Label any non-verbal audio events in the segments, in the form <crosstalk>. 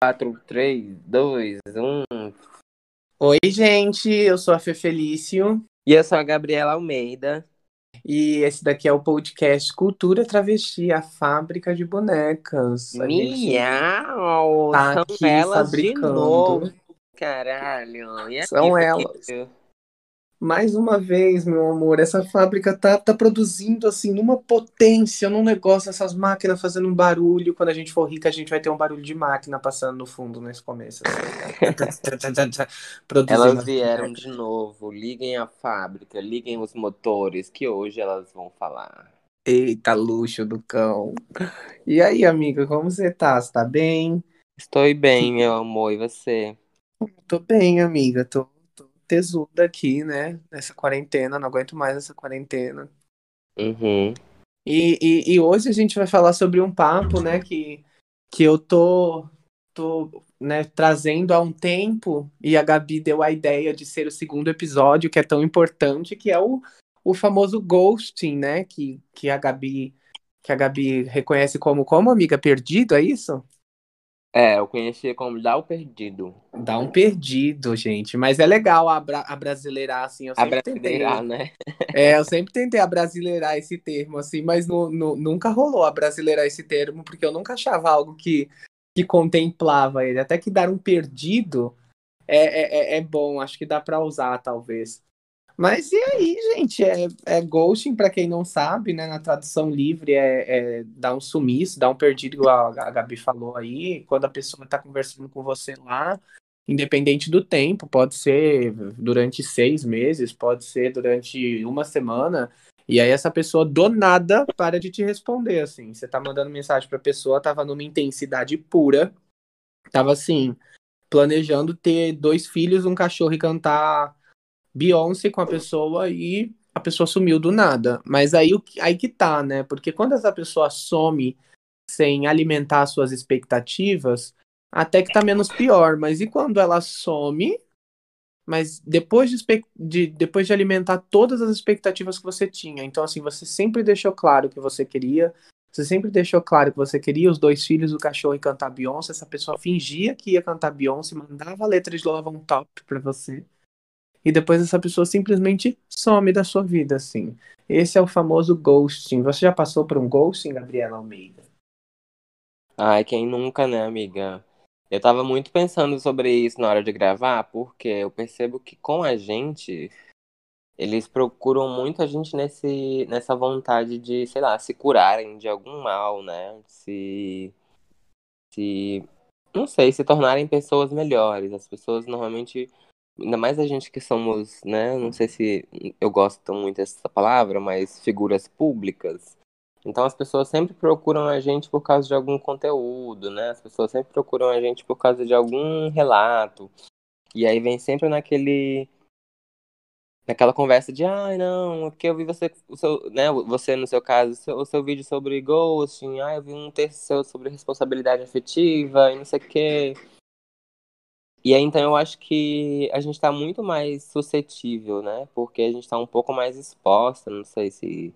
4, 3, 2, 1. Oi, gente, eu sou a Fê Felício. E eu sou a Gabriela Almeida. E esse daqui é o podcast Cultura Travesti, a fábrica de bonecas. A Miau! tá São elas fabricando. de novo. Caralho. E São aqui, elas. Felipe? Mais uma vez, meu amor, essa fábrica tá, tá produzindo assim numa potência, num negócio, essas máquinas fazendo um barulho. Quando a gente for rica, a gente vai ter um barulho de máquina passando no fundo nesse começo. Assim. <laughs> Produzindo Elas as vieram de novo. Liguem a fábrica, liguem os motores, que hoje elas vão falar. Eita, luxo do cão. E aí, amiga, como você tá? Você tá bem? Estou bem, meu amor, e você? Tô bem, amiga. Tô tesuda aqui, né? Nessa quarentena, não aguento mais essa quarentena. Uhum. E, e, e hoje a gente vai falar sobre um papo, né, que, que eu tô, tô né, trazendo há um tempo, e a Gabi deu a ideia de ser o segundo episódio, que é tão importante, que é o, o famoso ghosting, né? Que, que a Gabi que a Gabi reconhece como como amiga perdido, é isso? É, eu conhecia como Dá o Perdido. Dá um perdido, gente. Mas é legal abra abrasileirar, assim. Eu A sempre tentei. brasileirar, né? É, eu sempre tentei abrasileirar esse termo, assim, mas nu- nu- nunca rolou abrasileirar esse termo, porque eu nunca achava algo que, que contemplava ele. Até que dar um perdido é, é, é- é bom, acho que dá pra usar, talvez. Mas e aí, gente? É, é ghosting, pra quem não sabe, né? Na tradução livre é, é dar um sumiço, dar um perdido, igual a Gabi falou aí, quando a pessoa tá conversando com você lá, independente do tempo, pode ser durante seis meses, pode ser durante uma semana, e aí essa pessoa do nada para de te responder, assim. Você tá mandando mensagem pra pessoa, tava numa intensidade pura, tava assim, planejando ter dois filhos, um cachorro e cantar Beyoncé com a pessoa e a pessoa sumiu do nada. Mas aí, aí que tá, né? Porque quando essa pessoa some sem alimentar suas expectativas, até que tá menos pior. Mas e quando ela some, mas depois de, de- depois de alimentar todas as expectativas que você tinha? Então, assim, você sempre deixou claro que você queria. Você sempre deixou claro que você queria os dois filhos, o cachorro e cantar Beyoncé. Essa pessoa fingia que ia cantar Beyoncé, mandava a letra de Love on Top pra você e depois essa pessoa simplesmente some da sua vida, assim. Esse é o famoso ghosting. Você já passou por um ghosting, Gabriela Almeida? Ai, quem nunca, né, amiga? Eu tava muito pensando sobre isso na hora de gravar, porque eu percebo que com a gente, eles procuram muito a gente nesse, nessa vontade de, sei lá, se curarem de algum mal, né? Se, se, não sei, se tornarem pessoas melhores. As pessoas normalmente, ainda mais a gente que somos, né? Não sei se eu gosto muito dessa palavra, mas figuras públicas. Então as pessoas sempre procuram a gente por causa de algum conteúdo, né? As pessoas sempre procuram a gente por causa de algum relato. E aí vem sempre naquele naquela conversa de, ai, não, é porque eu vi você, o seu, né, você no seu caso, o seu, o seu vídeo sobre ghosting, ah, eu vi um texto seu sobre responsabilidade afetiva e não sei o quê. E aí, então, eu acho que a gente tá muito mais suscetível, né? Porque a gente tá um pouco mais exposta, não sei se,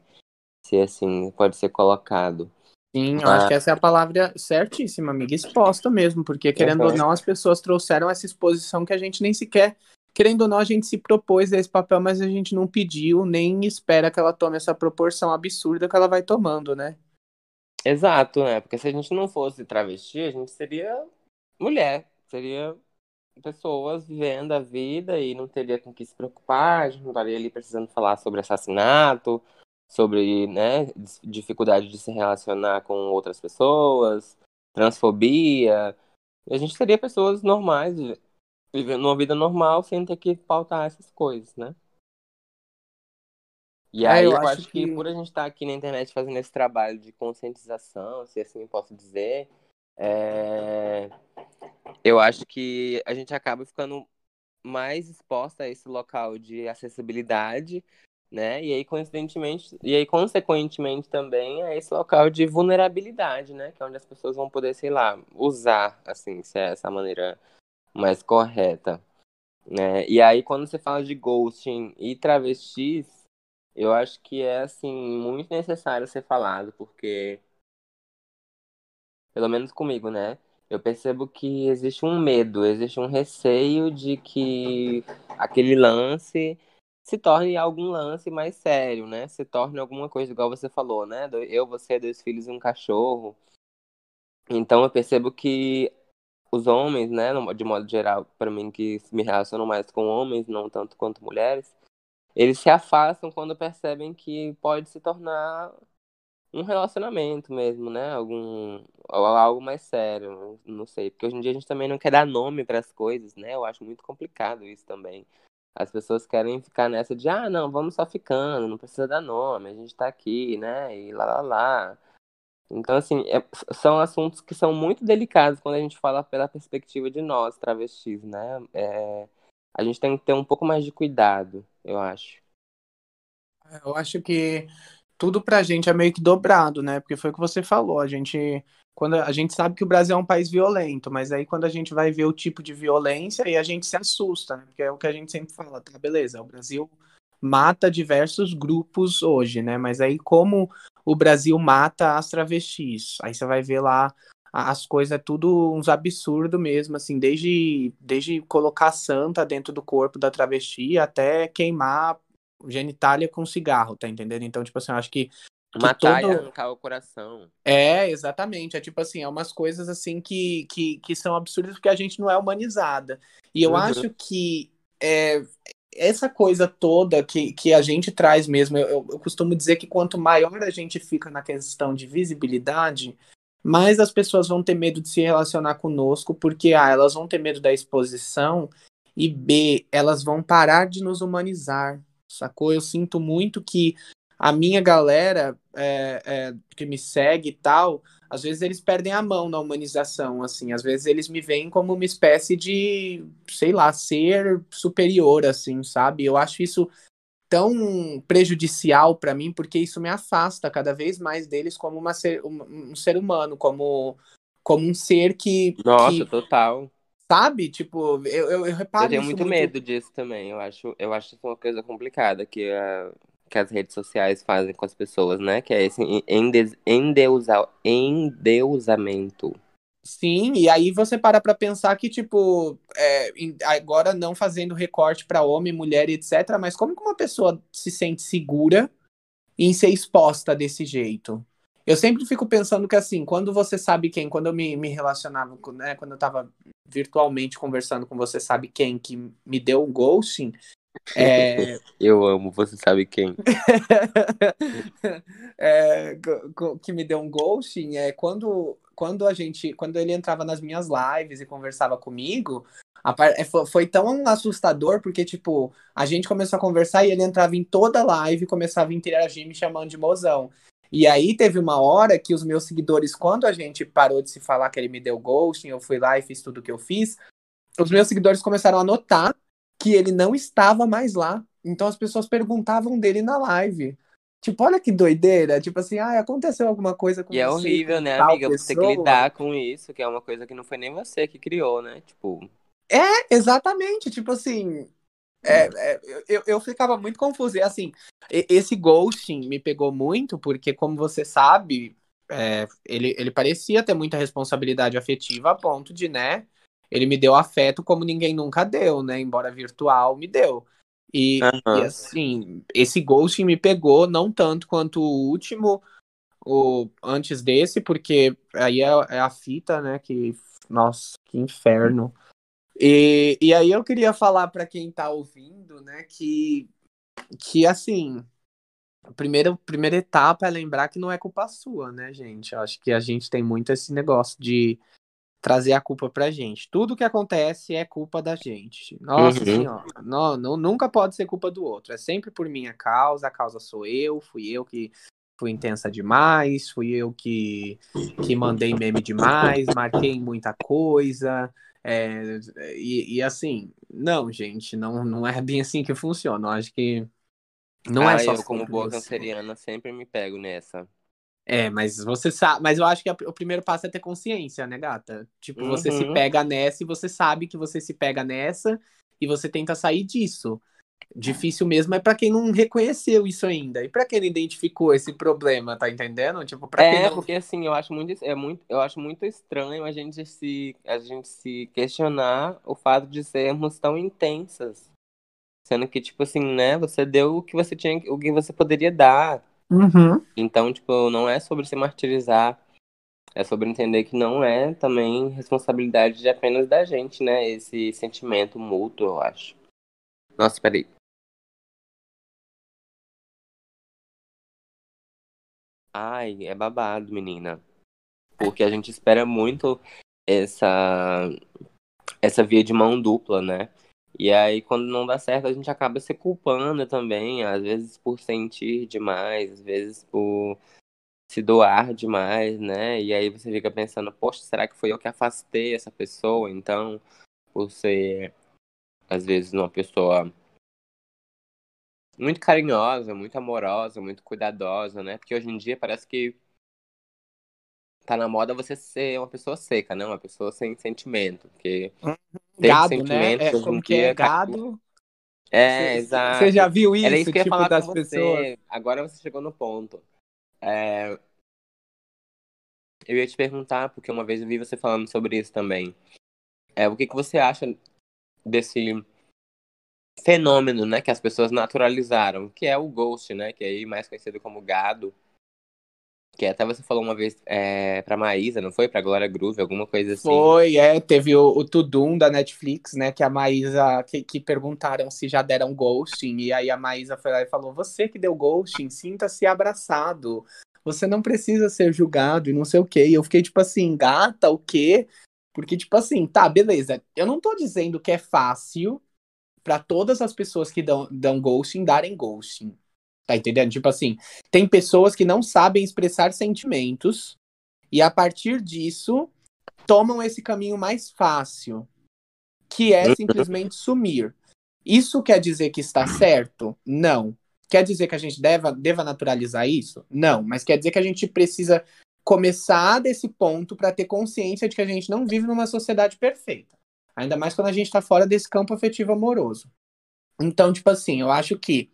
se assim, pode ser colocado. Sim, eu acho que essa é a palavra certíssima, amiga. Exposta mesmo, porque querendo ou Uhum. não, as pessoas trouxeram essa exposição que a gente nem sequer. Querendo ou não, a gente se propôs a esse papel, mas a gente não pediu, nem espera que ela tome essa proporção absurda que ela vai tomando, né? Exato, né? Porque se a gente não fosse travesti, a gente seria mulher, seria pessoas vivendo a vida e não teria com que se preocupar, a gente não estaria ali precisando falar sobre assassinato, sobre, né, dificuldade de se relacionar com outras pessoas, transfobia. E a gente seria pessoas normais, vi- vivendo uma vida normal sem ter que pautar essas coisas, né? E É, aí eu eu, acho que... que- por a gente estar aqui na internet fazendo esse trabalho de conscientização, se assim eu posso dizer, é, eu acho que a gente acaba ficando mais exposta a esse local de acessibilidade, né? E aí, coincidentemente, e aí, consequentemente, também a esse local de vulnerabilidade, né? Que é onde as pessoas vão poder, sei lá, usar, assim, se é essa maneira mais correta, né? E aí, quando você fala de ghosting e travestis, eu acho que é, assim, muito necessário ser falado, porque, pelo menos comigo, né? eu percebo que existe um medo, existe um receio de que aquele lance se torne algum lance mais sério, né? Se torne alguma coisa igual você falou, né? Eu, você, dois filhos e um cachorro. Então eu percebo que os homens, né, de modo geral, para mim que me relacionam mais com homens, não tanto quanto mulheres, eles se afastam quando percebem que pode se tornar um relacionamento mesmo, né? Algum algo mais sério, não sei, porque hoje em dia a gente também não quer dar nome para as coisas, né? Eu acho muito complicado isso também. As pessoas querem ficar nessa de, ah, não, vamos só ficando, não precisa dar nome, a gente tá aqui, né? E lá lá lá. Então, assim, é, são assuntos que são muito delicados quando a gente fala pela perspectiva de nós, travestis, né? É, a gente tem que ter um pouco mais de cuidado, eu acho. Eu acho que tudo pra gente é meio que dobrado, né? Porque foi o que você falou, a gente quando a gente sabe que o Brasil é um país violento, mas aí quando a gente vai ver o tipo de violência, aí a gente se assusta, né? Porque é o que a gente sempre fala, tá, beleza, o Brasil mata diversos grupos hoje, né? Mas aí como o Brasil mata as travestis. Aí você vai ver lá as coisas, é tudo uns absurdos mesmo, assim, desde, desde colocar santa dentro do corpo da travesti até queimar genitália com cigarro, tá entendendo? Então, tipo assim, eu acho que. que Matar todo... e arrancar o coração. É, exatamente. É tipo assim, é umas coisas assim que, que, que são absurdas porque a gente não é humanizada. E eu uhum. acho que é, essa coisa toda que, que a gente traz mesmo, eu, eu, costumo dizer que quanto maior a gente fica na questão de visibilidade, mais as pessoas vão ter medo de se relacionar conosco, porque A, elas vão ter medo da exposição, e B, elas vão parar de nos humanizar, sacou? Eu sinto muito que a minha galera é, é, que me segue e tal, às vezes eles perdem a mão na humanização, assim, às vezes eles me veem como uma espécie de, sei lá, ser superior, assim, sabe? Eu acho isso tão prejudicial para mim, porque isso me afasta cada vez mais deles como uma ser, um, um ser humano, como, como um ser que. Nossa, que, total. Sabe? Tipo, eu, eu, eu reparo. Eu tenho muito, muito, medo disso também. Eu acho, eu acho isso uma coisa complicada, que uh, que as redes sociais fazem com as pessoas, né? Que é esse endeusa, endeusamento. Sim, e aí você para pra pensar que, tipo, é, agora não fazendo recorte para homem, mulher e etc., mas como que uma pessoa se sente segura em ser exposta desse jeito? Eu sempre fico pensando que, assim, quando você sabe quem, quando eu me, me relacionava, né, quando eu tava virtualmente conversando com você sabe quem que me deu um ghosting, é... <laughs> Eu amo, você sabe quem. <laughs> é, que me deu um ghosting é quando, quando a gente, quando ele entrava nas minhas lives e conversava comigo, a, é, foi tão assustador porque tipo a gente começou a conversar e ele entrava em toda live e começava a interagir me chamando de mozão. E aí teve uma hora que os meus seguidores, quando a gente parou de se falar que ele me deu ghosting, eu fui lá e fiz tudo o que eu fiz, os meus seguidores começaram a notar que ele não estava mais lá. Então as pessoas perguntavam dele na live. Tipo, olha que doideira. Tipo assim, ah, aconteceu alguma coisa com e é você. E é horrível, né, amiga? Pessoa. Você ter que lidar com isso, que é uma coisa que não foi nem você que criou, né? Tipo. É, exatamente. Tipo assim. É, é, eu, eu ficava muito confuso. E assim, esse ghosting me pegou muito, porque, como você sabe, é, ele, ele parecia ter muita responsabilidade afetiva a ponto de, né? ele me deu afeto como ninguém nunca deu, né? Embora virtual, me deu. E, uhum. e assim, esse ghosting me pegou não tanto quanto o último, o antes desse, porque aí é, é a fita, né? Que, nossa, que inferno. E, e aí eu queria falar para quem tá ouvindo, né, que, que assim, a primeira, primeira etapa é lembrar que não é culpa sua, né, gente? Eu acho que a gente tem muito esse negócio de trazer a culpa pra gente. Tudo que acontece é culpa da gente. Nossa uhum. senhora, não, não, nunca pode ser culpa do outro. É sempre por minha causa, a causa sou eu, fui eu que fui intensa demais, fui eu que, que mandei meme demais, marquei muita coisa. É, e, e, assim, não, gente, não, não é bem assim que funciona. Eu acho que não é ah, é só. Eu, como boa canceriana, sempre me pego nessa. É, mas você sabe, mas eu acho que o primeiro passo é ter consciência, né, gata? Tipo, uhum. você se uhum. pega nessa e você sabe que você se pega nessa e você tenta sair disso. Difícil mesmo é para quem não reconheceu isso ainda. E para quem não identificou esse problema, tá entendendo? Tipo, para é, quem não... porque assim, eu acho muito, é muito, eu acho muito estranho a gente se a gente se questionar o fato de sermos tão intensas. Sendo que, tipo assim, né, você deu o que você tinha, o que você poderia dar. Uhum. Então, tipo, não é sobre se martirizar. É sobre entender que não é também responsabilidade de apenas da gente, né? Esse sentimento mútuo, eu acho. Nossa, peraí. Ai, é babado, menina. Porque a gente espera muito essa essa via de mão dupla, né? E aí, quando não dá certo, a gente acaba se culpando também, às vezes por sentir demais, às vezes por se doar demais, né? E aí você fica pensando, poxa, será que foi eu que afastei essa pessoa? Então, ser, às vezes, uma pessoa muito carinhosa, muito amorosa, muito cuidadosa, né? Porque hoje em dia parece que tá na moda você ser uma pessoa seca, né? Uma pessoa sem sentimento. Porque uhum. gado, sentimento né? É, como que é dia. gado? É, Cê- exato. Você já viu isso, Era isso que eu ia tipo, falar das pessoas? você. Agora você chegou no ponto. É, Eu ia te perguntar, porque uma vez eu vi você falando sobre isso também. É, o que que você acha desse fenômeno, né, que as pessoas naturalizaram, que é o ghost, né, que é mais conhecido como gado, que até você falou uma vez é, pra Maísa, não foi? Pra Glória Groove, alguma coisa assim. Foi, é, teve o, o Tudum da Netflix, né, que a Maísa, que, que perguntaram se já deram ghosting, e aí a Maísa foi lá e falou, você que deu ghosting, sinta-se abraçado, você não precisa ser julgado e não sei o quê, e eu fiquei tipo assim, gata, o quê? Porque tipo assim, tá, beleza, eu não tô dizendo que é fácil pra todas as pessoas que dão, dão ghosting darem ghosting, tá entendendo? Tipo assim, tem pessoas que não sabem expressar sentimentos, e a partir disso tomam esse caminho mais fácil, que é simplesmente sumir. Isso quer dizer que está certo? Não. Quer dizer que a gente deva, deva naturalizar isso? Não. Mas quer dizer que a gente precisa começar desse ponto para ter consciência de que a gente não vive numa sociedade perfeita. Ainda mais quando a gente está fora desse campo afetivo amoroso. Então, tipo assim, eu acho que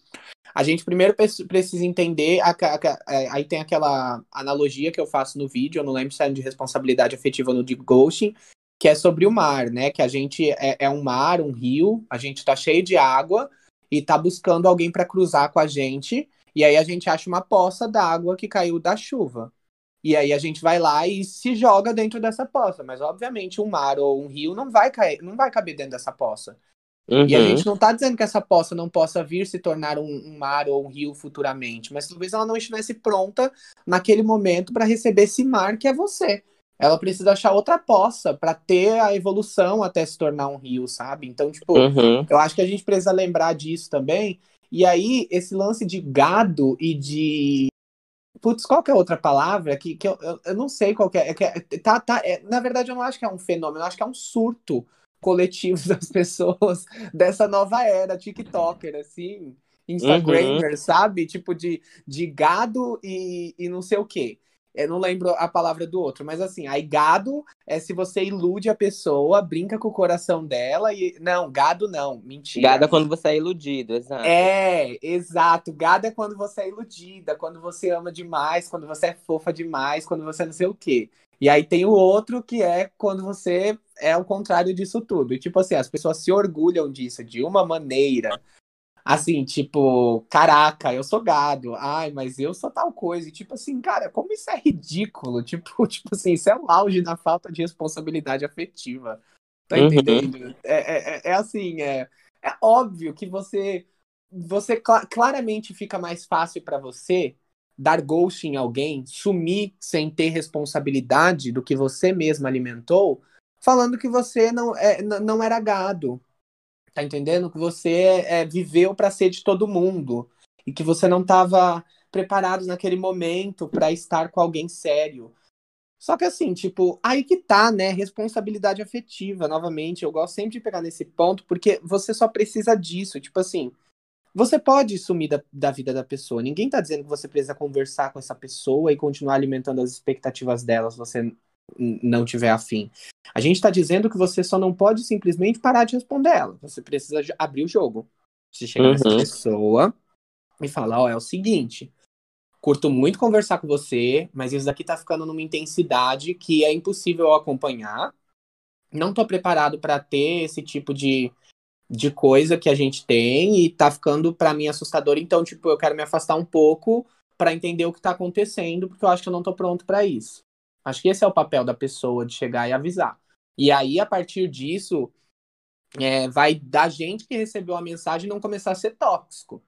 a gente primeiro precisa entender. a a ca- é, aí tem aquela analogia que eu faço no vídeo, eu não lembro se é de responsabilidade afetiva no de ghosting, que é sobre o mar, né? Que a gente é, é um mar, um rio, a gente tá cheio de água e tá buscando alguém para cruzar com a gente, e aí a gente acha uma poça d'água que caiu da chuva. E aí a gente vai lá e se joga dentro dessa poça, mas obviamente um mar ou um rio não vai cair, não vai caber dentro dessa poça. E a Uhum. gente não tá dizendo que essa poça não possa vir se tornar um, um mar ou um rio futuramente, mas talvez ela não estivesse pronta naquele momento para receber esse mar que é você. Ela precisa achar outra poça para ter a evolução até se tornar um rio, sabe? Então, tipo, Uhum. eu acho que a gente precisa lembrar disso também. E aí, esse lance de gado e de. Putz, qual que é outra palavra? Que, que eu, eu, eu não sei qual que é. é que é- tá, tá, é- na verdade, eu não acho que é um fenômeno, eu acho que é um surto coletivo <laughs> das pessoas dessa nova era TikToker, assim, Instagramer, sabe? Tipo de, de gado e, e não sei o quê. Eu não lembro a palavra do outro, mas assim, aí gado é se você ilude a pessoa, brinca com o coração dela e. Não, gado não, mentira. Gado é quando você é iludido, exato. É, exato. Gado é quando você é iludida, quando você ama demais, quando você é fofa demais, quando você não sei o quê. E aí tem o outro que é quando você é o contrário disso tudo. E tipo assim, as pessoas se orgulham disso de uma maneira. Assim, tipo, caraca, eu sou gado. Ai, mas eu sou tal coisa. E tipo assim, cara, como isso é ridículo. <laughs> Tipo, tipo assim, isso é o auge da falta de responsabilidade afetiva. Tá Uhum. entendendo? É, é, é assim, é, é óbvio que você você cla- claramente fica mais fácil pra você dar ghost em alguém, sumir sem ter responsabilidade do que você mesmo alimentou, falando que você não, é, não era gado. Tá entendendo? Que você é, viveu pra ser de todo mundo e que você não estava preparado naquele momento pra estar com alguém sério. Só que assim, tipo, aí que tá, né? Responsabilidade afetiva, novamente. Eu gosto sempre de pegar nesse ponto, porque você só precisa disso. Tipo assim, você pode sumir da, da vida da pessoa. Ninguém tá dizendo que você precisa conversar com essa pessoa e continuar alimentando as expectativas dela se você não tiver afim. A gente tá dizendo que você só não pode simplesmente parar de responder ela. Você precisa abrir o jogo. Você chega uhum. nessa pessoa e fala, ó, oh, é o seguinte, curto muito conversar com você, mas isso daqui tá ficando numa intensidade que é impossível acompanhar. Não tô preparado para ter esse tipo de, de coisa que a gente tem e tá ficando para mim assustador, então tipo, eu quero me afastar um pouco para entender o que tá acontecendo, porque eu acho que eu não tô pronto para isso. Acho que esse é o papel da pessoa de chegar e avisar. E aí a partir disso, é, vai da gente que recebeu a mensagem não começar a ser tóxico.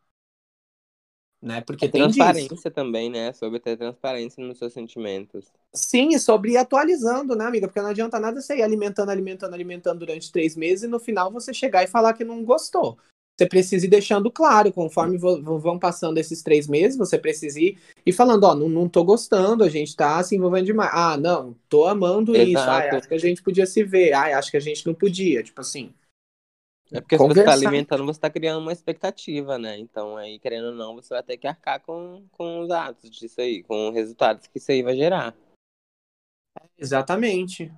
Né? Porque tem transparência disso. também, né? Sobre ter transparência nos seus sentimentos. Sim, e sobre ir atualizando, né, amiga? Porque não adianta nada você ir alimentando, alimentando, alimentando durante três meses e no final você chegar e falar que não gostou. Você precisa ir deixando claro, conforme vão passando esses três meses, você precisa ir e falando, ó, não, não tô gostando, a gente tá se envolvendo demais. Ah, não, tô amando Exato. isso. Ah, acho que a gente podia se ver. Ah, acho que a gente não podia. Tipo assim, é porque Conversar. se você está alimentando, você está criando uma expectativa, né? Então, aí, querendo ou não, você vai ter que arcar com, com os atos disso aí, com os resultados que isso aí vai gerar. Exatamente.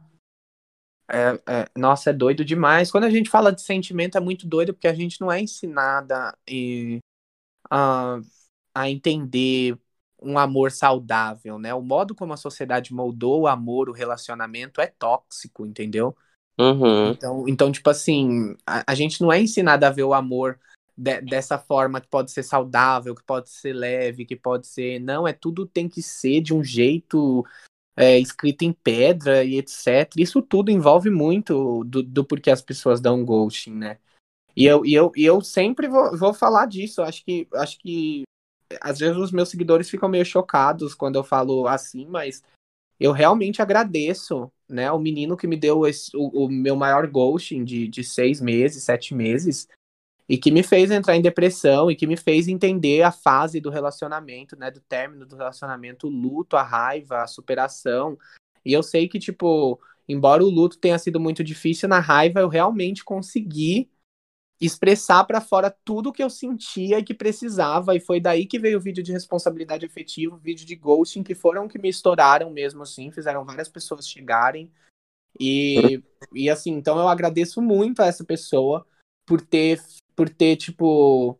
É, é, nossa, é doido demais. Quando a gente fala de sentimento, é muito doido, porque a gente não é ensinada e, a, a entender um amor saudável, né? O modo como a sociedade moldou o amor, o relacionamento é tóxico, entendeu? Uhum. Então, então, tipo assim, a, a, gente não é ensinado a ver o amor de, dessa forma que pode ser saudável, que pode ser leve, que pode ser. Não, é tudo tem que ser de um jeito é, escrito em pedra e etc. Isso tudo envolve muito do, do porquê as pessoas dão ghosting, né? E eu, e eu, e eu sempre vou, vou falar disso. Acho que, acho que às vezes os meus seguidores ficam meio chocados quando eu falo assim, mas eu realmente agradeço, né, o menino que me deu esse, o, o, meu maior ghosting de, de seis meses, sete meses, e que me fez entrar em depressão e que me fez entender a fase do relacionamento, né, do término do relacionamento, o luto, a raiva, a superação. E eu sei que, tipo, embora o luto tenha sido muito difícil, na raiva eu realmente consegui expressar para fora tudo o que eu sentia e que precisava, e foi daí que veio o vídeo de responsabilidade afetiva, o vídeo de ghosting, que foram que me estouraram mesmo assim, fizeram várias pessoas chegarem. E, e assim, então eu agradeço muito a essa pessoa por ter, por ter, tipo,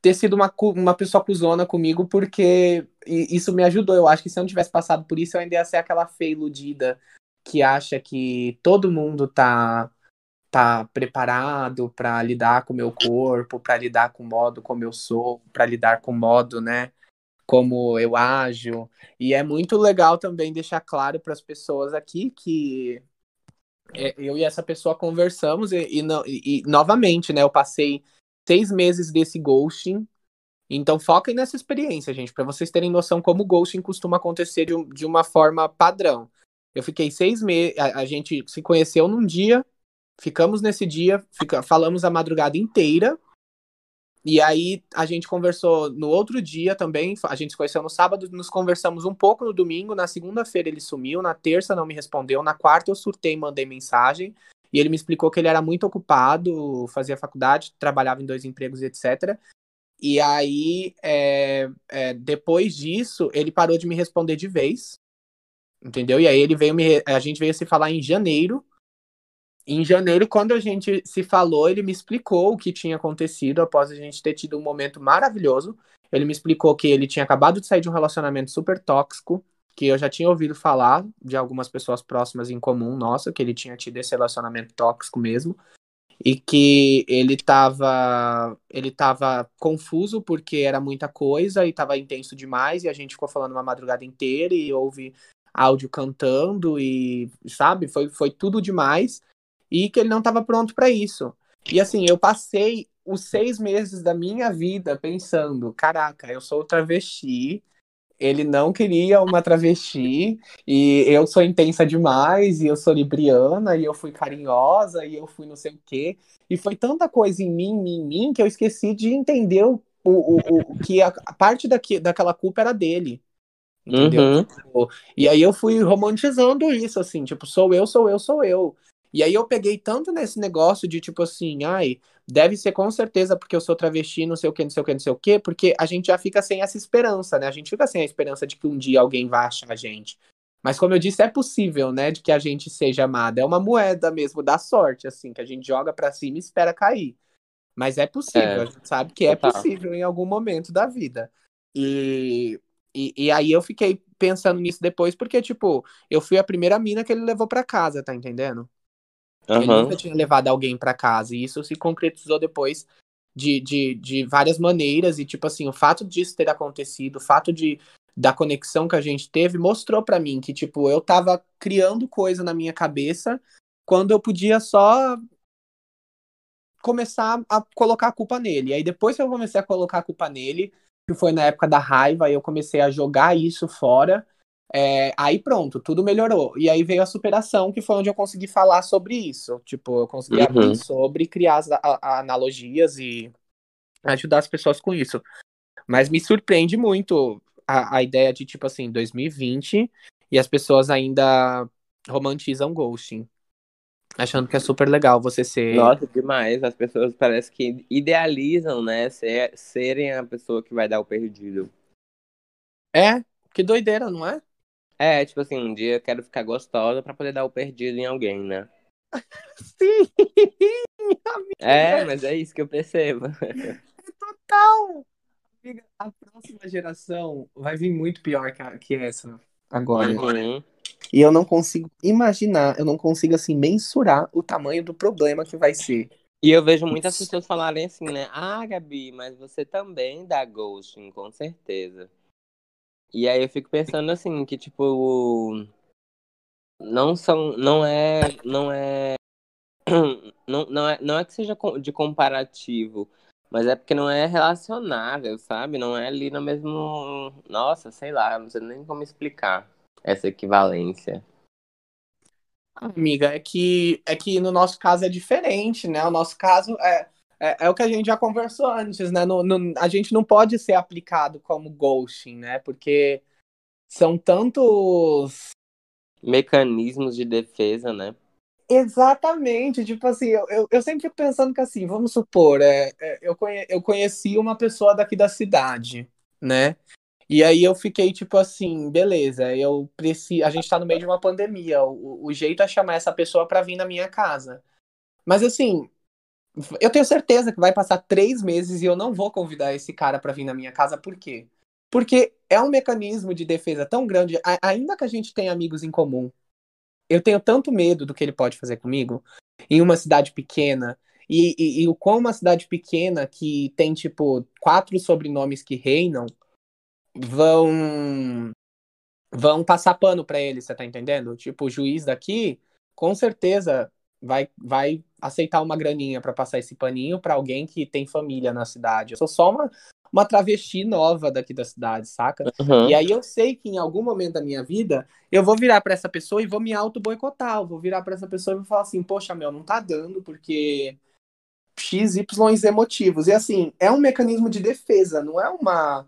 ter sido uma, uma pessoa cuzona comigo, porque isso me ajudou. Eu acho que se eu não tivesse passado por isso, eu ainda ia ser aquela feia iludida que acha que todo mundo tá tá preparado para lidar com o meu corpo, para lidar com o modo como eu sou, para lidar com o modo, né, como eu ajo. E é muito legal também deixar claro para as pessoas aqui que eu e essa pessoa conversamos e, e, e, novamente, né, eu passei seis meses desse ghosting. Então foquem nessa experiência, gente, para vocês terem noção como o ghosting costuma acontecer de, de uma forma padrão. Eu fiquei seis meses, a, a gente se conheceu num dia, Ficamos nesse dia, fica, falamos a madrugada inteira. E aí a gente conversou no outro dia também. A gente se conheceu no sábado, nos conversamos um pouco no domingo. Na segunda-feira ele sumiu, na terça não me respondeu, na quarta eu surtei mandei mensagem. E ele me explicou que ele era muito ocupado, fazia faculdade, trabalhava em dois empregos, etc. E aí, é, é, depois disso, ele parou de me responder de vez. Entendeu? E aí ele veio me. A gente veio se falar em janeiro. Em janeiro, quando a gente se falou, ele me explicou o que tinha acontecido após a gente ter tido um momento maravilhoso. Ele me explicou que ele tinha acabado de sair de um relacionamento super tóxico, que eu já tinha ouvido falar de algumas pessoas próximas em comum, nossa, que ele tinha tido esse relacionamento tóxico mesmo. E que ele estava ele tava confuso porque era muita coisa e estava intenso demais e a gente ficou falando uma madrugada inteira e houve áudio cantando e sabe, foi, foi tudo demais e que ele não estava pronto para isso. E assim, eu passei os seis meses da minha vida pensando: caraca, eu sou travesti, ele não queria uma travesti, e eu sou intensa demais, e eu sou libriana, e eu fui carinhosa, e eu fui não sei o quê. E foi tanta coisa em mim, em mim, que eu esqueci de entender o, o, o, que a, a parte daqui, daquela culpa era dele. Entendeu? Uhum. Tipo, e aí eu fui romantizando isso, assim, tipo, sou eu, sou eu, sou eu. E aí eu peguei tanto nesse negócio de tipo assim, ai, deve ser com certeza porque eu sou travesti, não sei o que, não sei o que, não sei o que, porque a gente já fica sem essa esperança, né? A gente fica sem a esperança de que um dia alguém vá achar a gente. Mas como eu disse, é possível, né, de que a gente seja amada. É uma moeda mesmo da sorte, assim, que a gente joga para cima e espera cair. Mas é possível, É, a gente sabe que é total. possível em algum momento da vida. E, e, e aí eu fiquei pensando nisso depois, porque, tipo, eu fui a primeira mina que ele levou pra casa, tá entendendo? Ele Aham. nunca tinha levado alguém pra casa, e isso se concretizou depois de, de, de várias maneiras, e, tipo assim, o fato disso ter acontecido, o fato de da conexão que a gente teve, mostrou pra mim que, tipo, eu tava criando coisa na minha cabeça quando eu podia só começar a colocar a culpa nele. E aí depois que eu comecei a colocar a culpa nele, que foi na época da raiva, eu comecei a jogar isso fora. É, aí pronto, tudo melhorou. E aí veio a superação, que foi onde eu consegui falar sobre isso. Tipo, eu consegui Uhum. abrir sobre, criar as a- a- analogias e ajudar as pessoas com isso. Mas me surpreende muito a, a ideia de, tipo assim, 2020 e as pessoas ainda romantizam ghosting. Achando que é super legal você ser. Nossa, demais. As pessoas parece que idealizam, né? Ser, serem a pessoa que vai dar o perdido. É, que doideira, não é? É, tipo assim, um dia eu quero ficar gostosa pra poder dar o perdido em alguém, né? <laughs> Sim! É, mas é isso que eu percebo. <laughs> Total! Amiga, a próxima geração vai vir muito pior que, a- que essa agora. Uhum. E eu não consigo imaginar, eu não consigo assim mensurar o tamanho do problema que vai ser. E eu vejo muitas pessoas falarem assim, né? Ah, Gabi, mas você também dá ghosting, com certeza. E aí eu fico pensando assim, que tipo. Não são. Não é. Não é. <clears throat> Não, não, é, não é que seja de comparativo, mas é porque não é relacionável, sabe? Não é ali no mesmo. Nossa, sei lá, não sei nem como explicar essa equivalência. Amiga, é que, é que no nosso caso é diferente, né? O nosso caso é, é, é o que a gente já conversou antes, né? No, no- a gente não pode ser aplicado como ghosting, né? Porque são tantos. Mecanismos de defesa, né? Exatamente, tipo assim, eu, eu, eu sempre fico pensando que assim, vamos supor, é, é, eu, conhe, eu conheci uma pessoa daqui da cidade, né? E aí eu fiquei tipo assim, beleza, eu preciso. A gente tá no meio de uma pandemia. O, o jeito é chamar essa pessoa pra vir na minha casa. Mas assim, eu tenho certeza que vai passar três meses e eu não vou convidar esse cara pra vir na minha casa, por quê? Porque é um mecanismo de defesa tão grande, ainda que a gente tenha amigos em comum. Eu tenho tanto medo do que ele pode fazer comigo em uma cidade pequena. E, e, e o quão uma cidade pequena que tem, tipo, quatro sobrenomes que reinam vão vão passar pano pra ele, você tá entendendo? Tipo, o juiz daqui, com certeza vai vai aceitar uma graninha pra passar esse paninho pra alguém que tem família na cidade. Eu sou só uma uma travesti nova daqui da cidade, saca? Uhum. E aí eu sei que em algum momento da minha vida eu vou virar pra essa pessoa e vou me auto boicotar, eu vou virar pra essa pessoa e vou falar assim: "Poxa, meu, não tá dando porque X, Y, Z motivos". E assim, é um mecanismo de defesa, não é uma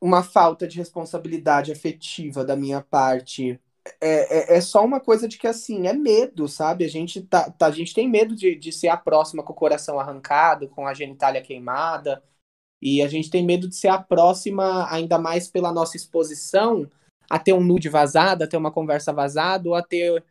uma falta de responsabilidade afetiva da minha parte. É, é, é só uma coisa de que, assim, é medo, sabe? A gente, tá, tá- a gente tem medo de, de ser a próxima com o coração arrancado, com a genitália queimada, e a gente tem medo de ser a próxima, ainda mais pela nossa exposição, a ter um nude vazado, a ter uma conversa vazada, ou a ter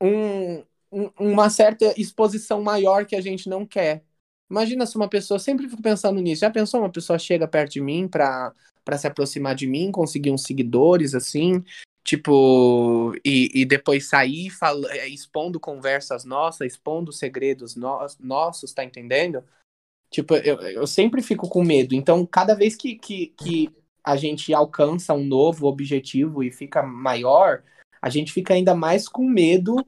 um, um- uma certa exposição maior que a gente não quer. Imagina se uma pessoa, sempre fico pensando nisso, já pensou uma pessoa chega perto de mim pra, pra se aproximar de mim, conseguir uns seguidores, assim, tipo, e, e depois sair é, expondo conversas nossas, expondo segredos no- nossos, tá entendendo? Tipo, eu, eu sempre fico com medo. Então, cada vez que, que, que a gente alcança um novo objetivo e fica maior, a gente fica ainda mais com medo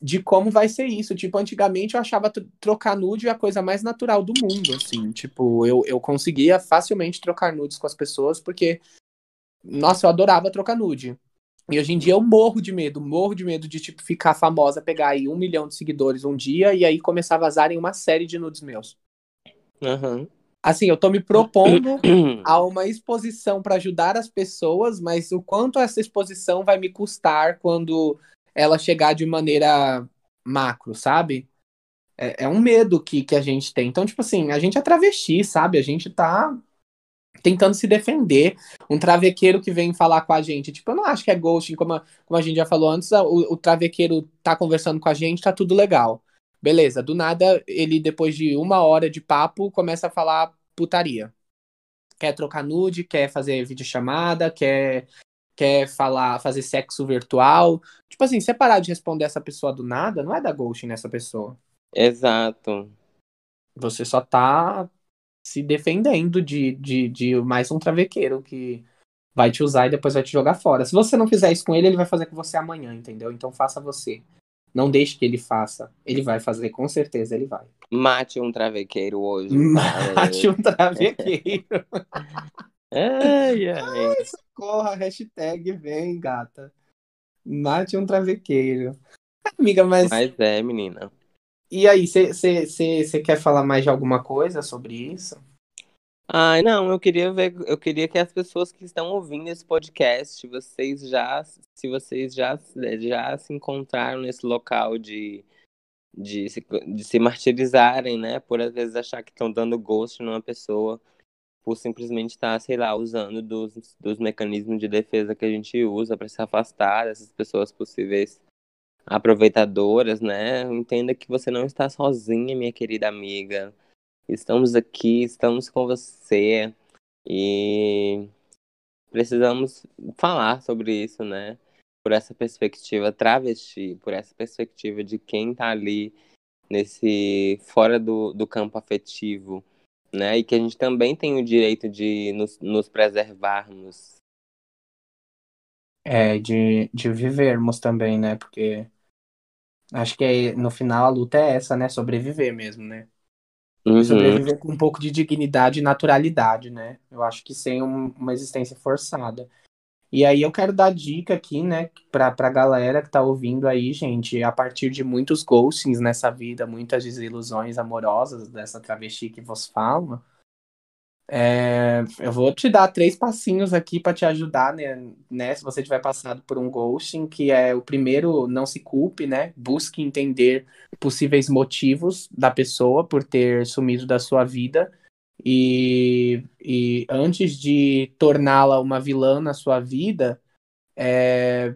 de como vai ser isso. Tipo, antigamente eu achava tro- trocar nude a coisa mais natural do mundo, assim. Tipo, eu, eu conseguia facilmente trocar nudes com as pessoas, porque, nossa, eu adorava trocar nude. E hoje em dia eu morro de medo, morro de medo de, tipo, ficar famosa, pegar aí um milhão de seguidores um dia e aí começar a vazarem uma série de nudes meus. Uhum. Assim, eu tô me propondo <clears throat> a uma exposição para ajudar as pessoas, mas o quanto essa exposição vai me custar quando ela chegar de maneira macro, sabe? É, é um medo que, que a gente tem. Então, tipo assim, a gente é travesti, sabe? A gente tá tentando se defender. Um travequeiro que vem falar com a gente, tipo, eu não acho que é ghosting, como a, como a gente já falou antes, o, o travequeiro tá conversando com a gente, tá tudo legal. Beleza, do nada, ele, depois de uma hora de papo, começa a falar putaria. Quer trocar nude, quer fazer videochamada, quer, quer falar, fazer sexo virtual. Tipo assim, você parar de responder essa pessoa do nada, não é dar ghosting nessa pessoa. Exato. Você só tá se defendendo de, de, de mais um travequeiro que vai te usar e depois vai te jogar fora. Se você não fizer isso com ele, ele vai fazer com você amanhã, entendeu? Então faça você. Não deixe que ele faça. Ele vai fazer, com certeza ele vai. Mate um travequeiro hoje. <laughs> Mate um travequeiro. <laughs> ai, ai. ai, socorra, hashtag vem, gata. Mate um travequeiro. Amiga, mas. Mas é, menina. E aí, você quer falar mais de alguma coisa sobre isso? Ai, não, eu queria ver, eu queria que as pessoas que estão ouvindo esse podcast, vocês já, se vocês já, já se encontraram nesse local de, de, se, de se martirizarem, né? Por às vezes achar que estão dando gosto numa pessoa, por simplesmente estar, sei lá, usando dos, dos mecanismos de defesa que a gente usa para se afastar dessas pessoas possíveis aproveitadoras, né? Entenda que você não está sozinha, minha querida amiga. Estamos aqui, estamos com você e precisamos falar sobre isso, né? Por essa perspectiva travesti, por essa perspectiva de quem tá ali nesse fora do, do campo afetivo, né? E que a gente também tem o direito de nos, nos preservarmos. É, de, de vivermos também, né? Porque Acho que é, no final a luta é essa, né? Sobreviver mesmo, né? Uhum. Sobreviver com um pouco de dignidade e naturalidade, né? Eu acho que sem um, uma existência forçada. E aí eu quero dar dica aqui, né, pra, pra galera que tá ouvindo aí, gente, a partir de muitos ghostings nessa vida, muitas desilusões amorosas dessa travesti que vos falo, é, eu vou te dar três passinhos aqui para te ajudar, né, né, Se você tiver passado por um ghosting, que é o primeiro, não se culpe, né? Busque entender possíveis motivos da pessoa por ter sumido da sua vida. E, e antes de torná-la uma vilã na sua vida, é,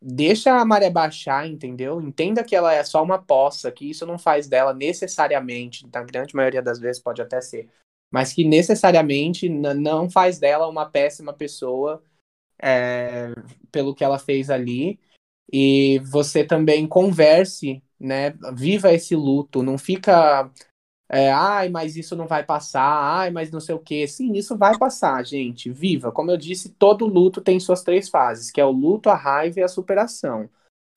deixa a maré baixar, entendeu? Entenda que ela é só uma poça, que isso não faz dela necessariamente, na grande maioria das vezes pode até ser, mas que necessariamente não faz dela uma péssima pessoa é, pelo que ela fez ali. E você também converse, né? Viva esse luto, não fica. É, ai, mas isso não vai passar, ai, mas não sei o que. Sim, isso vai passar, gente. Viva. Como eu disse, todo luto tem suas três fases, que é o luto, a raiva e a superação.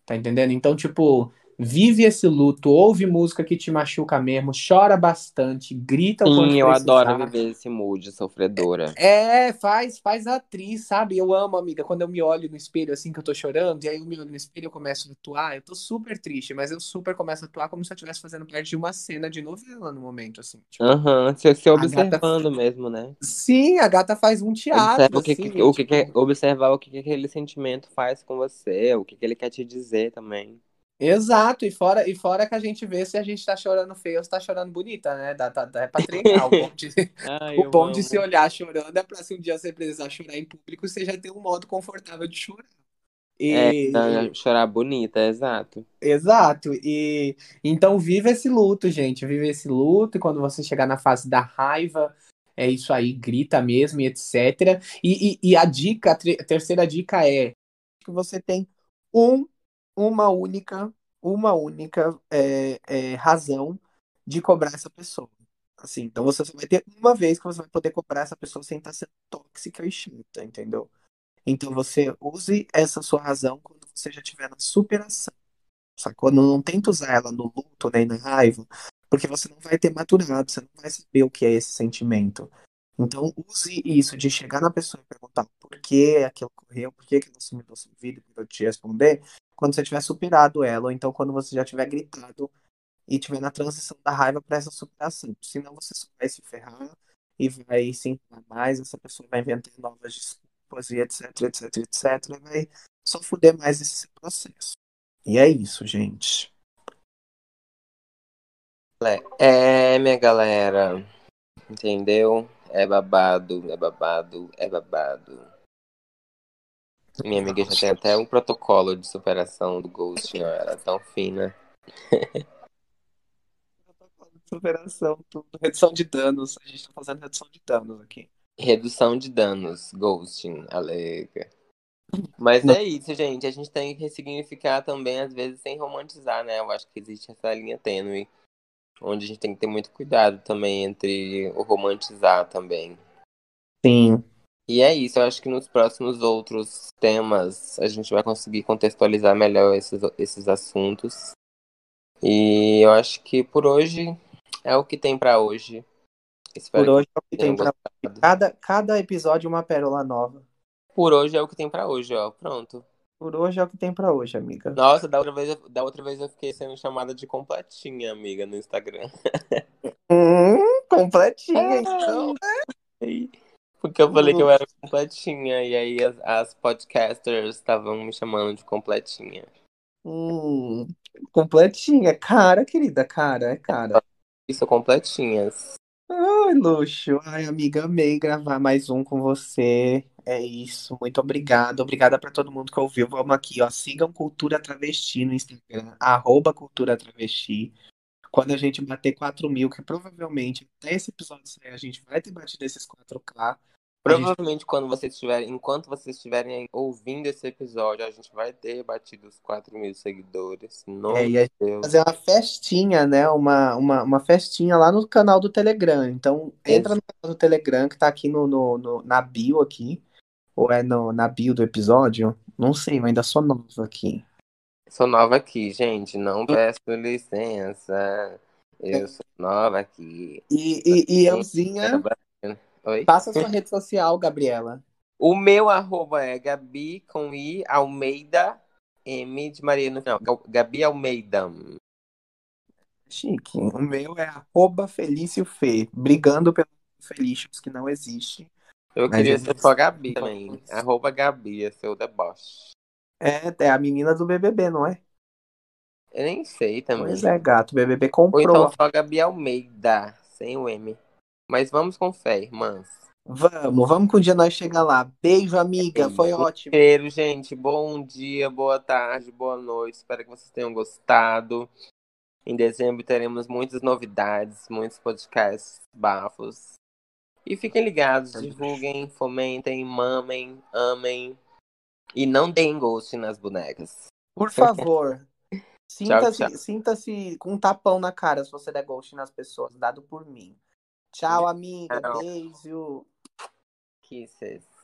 Tá entendendo? Então, tipo, vive esse luto, ouve música que te machuca mesmo, chora bastante, grita Sim, eu adoro viver esse mood sofredora. É, faz, faz atriz, sabe? Eu amo, amiga, quando eu me olho no espelho assim que eu tô chorando, e aí eu me olho no espelho e eu começo a atuar, eu tô super triste, mas eu super começo a atuar como se eu estivesse fazendo parte de uma cena de novela no momento, assim. Tipo, Aham, tipo, uhum, você, observando gata... mesmo, né? Sim, a gata faz um teatro, Observa o que, assim, que, o que, tipo... que observar o que, que aquele sentimento faz com você, o que, que ele quer te dizer também. Exato, e fora, e fora que a gente vê se a gente tá chorando feio ou se tá chorando bonita, né? Dá, dá, dá é pra treinar. O bom, de, <laughs> Ai, o bom de se olhar chorando é pra se um dia você precisar chorar em público, você já tem um modo confortável de chorar. E... É, chorar bonita, exato. Exato. E então vive esse luto, gente. Vive esse luto, e quando você chegar na fase da raiva, é isso aí, grita mesmo e etc. E, e, e a dica, a terceira dica é que você tem um uma única, uma única é, é, razão de cobrar essa pessoa. Assim, então você vai ter uma vez que você vai poder cobrar essa pessoa sem estar sendo tóxica e chata, entendeu? Então você use essa sua razão quando você já estiver na superação. Sacou? Não, não tenta usar ela no luto nem na raiva, porque você não vai ter maturado, você não vai saber o que é esse sentimento. Então, use isso de chegar na pessoa e perguntar por que aquilo ocorreu, por que aquilo sumiu da sua vida, para eu te responder, quando você tiver superado ela, ou então quando você já tiver gritado e tiver na transição da raiva para essa superação. Senão você só vai se ferrar e vai se enganar mais, essa pessoa vai inventar novas desculpas e etc, etc, etc, e vai só fuder mais esse processo. E é isso, gente. É, minha galera, entendeu? É babado, é babado, é babado. Minha amiga já tem até um protocolo de superação do Ghost, ó. Ela é tão fina. superação, tudo. Redução de danos. A gente tá fazendo redução de danos aqui. Redução de danos, ghosting, alega. <laughs> Mas é isso, gente. A gente tem que ressignificar também, às vezes, sem romantizar, né? Eu acho que existe essa linha tênue. Onde a gente tem que ter muito cuidado também entre o romantizar também. Sim. E é isso, eu acho que nos próximos outros temas a gente vai conseguir contextualizar melhor esses, esses assuntos. E eu acho que por hoje é o que tem para hoje. Espero por hoje é o que tem pra hoje. Cada, cada episódio uma pérola nova. Por hoje é o que tem para hoje, ó. Pronto. Por hoje é o que tem para hoje, amiga. Nossa, da outra, vez, da outra vez eu fiquei sendo chamada de completinha, amiga, no Instagram. Hum, completinha, então. Porque eu falei que eu era completinha, e aí as, as podcasters estavam me chamando de completinha. Hum, completinha. Cara, querida, cara, é cara. Isso, completinhas. Ai, luxo. Ai, amiga, amei gravar mais um com você. É isso. Muito obrigado. Obrigada para todo mundo que ouviu. Vamos aqui, ó. Sigam Cultura Travesti no Instagram, arroba Cultura Travesti. Quando a gente bater 4 mil, que provavelmente até esse episódio sair, a gente vai ter batido esses 4K. Provavelmente gente... quando vocês estiverem, enquanto vocês estiverem ouvindo esse episódio, a gente vai ter batido os 4 mil seguidores. Nossa, é, e a gente vai fazer uma festinha, né? Uma, uma, uma festinha lá no canal do Telegram. Então, entra no canal do Telegram que tá aqui no, no, no, na bio aqui. Ou é no, na bio do episódio? Não sei, eu ainda sou nova aqui. Sou nova aqui, gente. Não peço licença. Eu sou nova aqui. E, e, e Elzinha. Oi? Passa sua rede social, Gabriela. O meu arroba é Gabi com I Almeida M de Maria no final. Gabi Almeida. Chique. O meu é arroba Felício Fê. Brigando pelo Felícios que não existe. Eu queria ser só Gabi também. Arroba Gabi, é seu deboche. É, é a menina do BBB, não é? Eu nem sei também. Pois é, gato. O BBB comprou. Ou então só Gabi Almeida, sem o M. Mas vamos com fé, irmãs. Vamos, vamos que um dia nós chegar lá. Beijo, amiga. Foi ótimo. Cheiro, gente. Bom dia, boa tarde, boa noite. Espero que vocês tenham gostado. Em dezembro teremos muitas novidades, muitos podcasts bafos. E fiquem ligados, divulguem, fomentem, mamem, amem. E não deem ghost nas bonecas. Por favor. <laughs> Sinta-se sinta com um tapão na cara se você der ghost nas pessoas, dado por mim. Tchau, amiga. Tchau. Beijo. Kisses.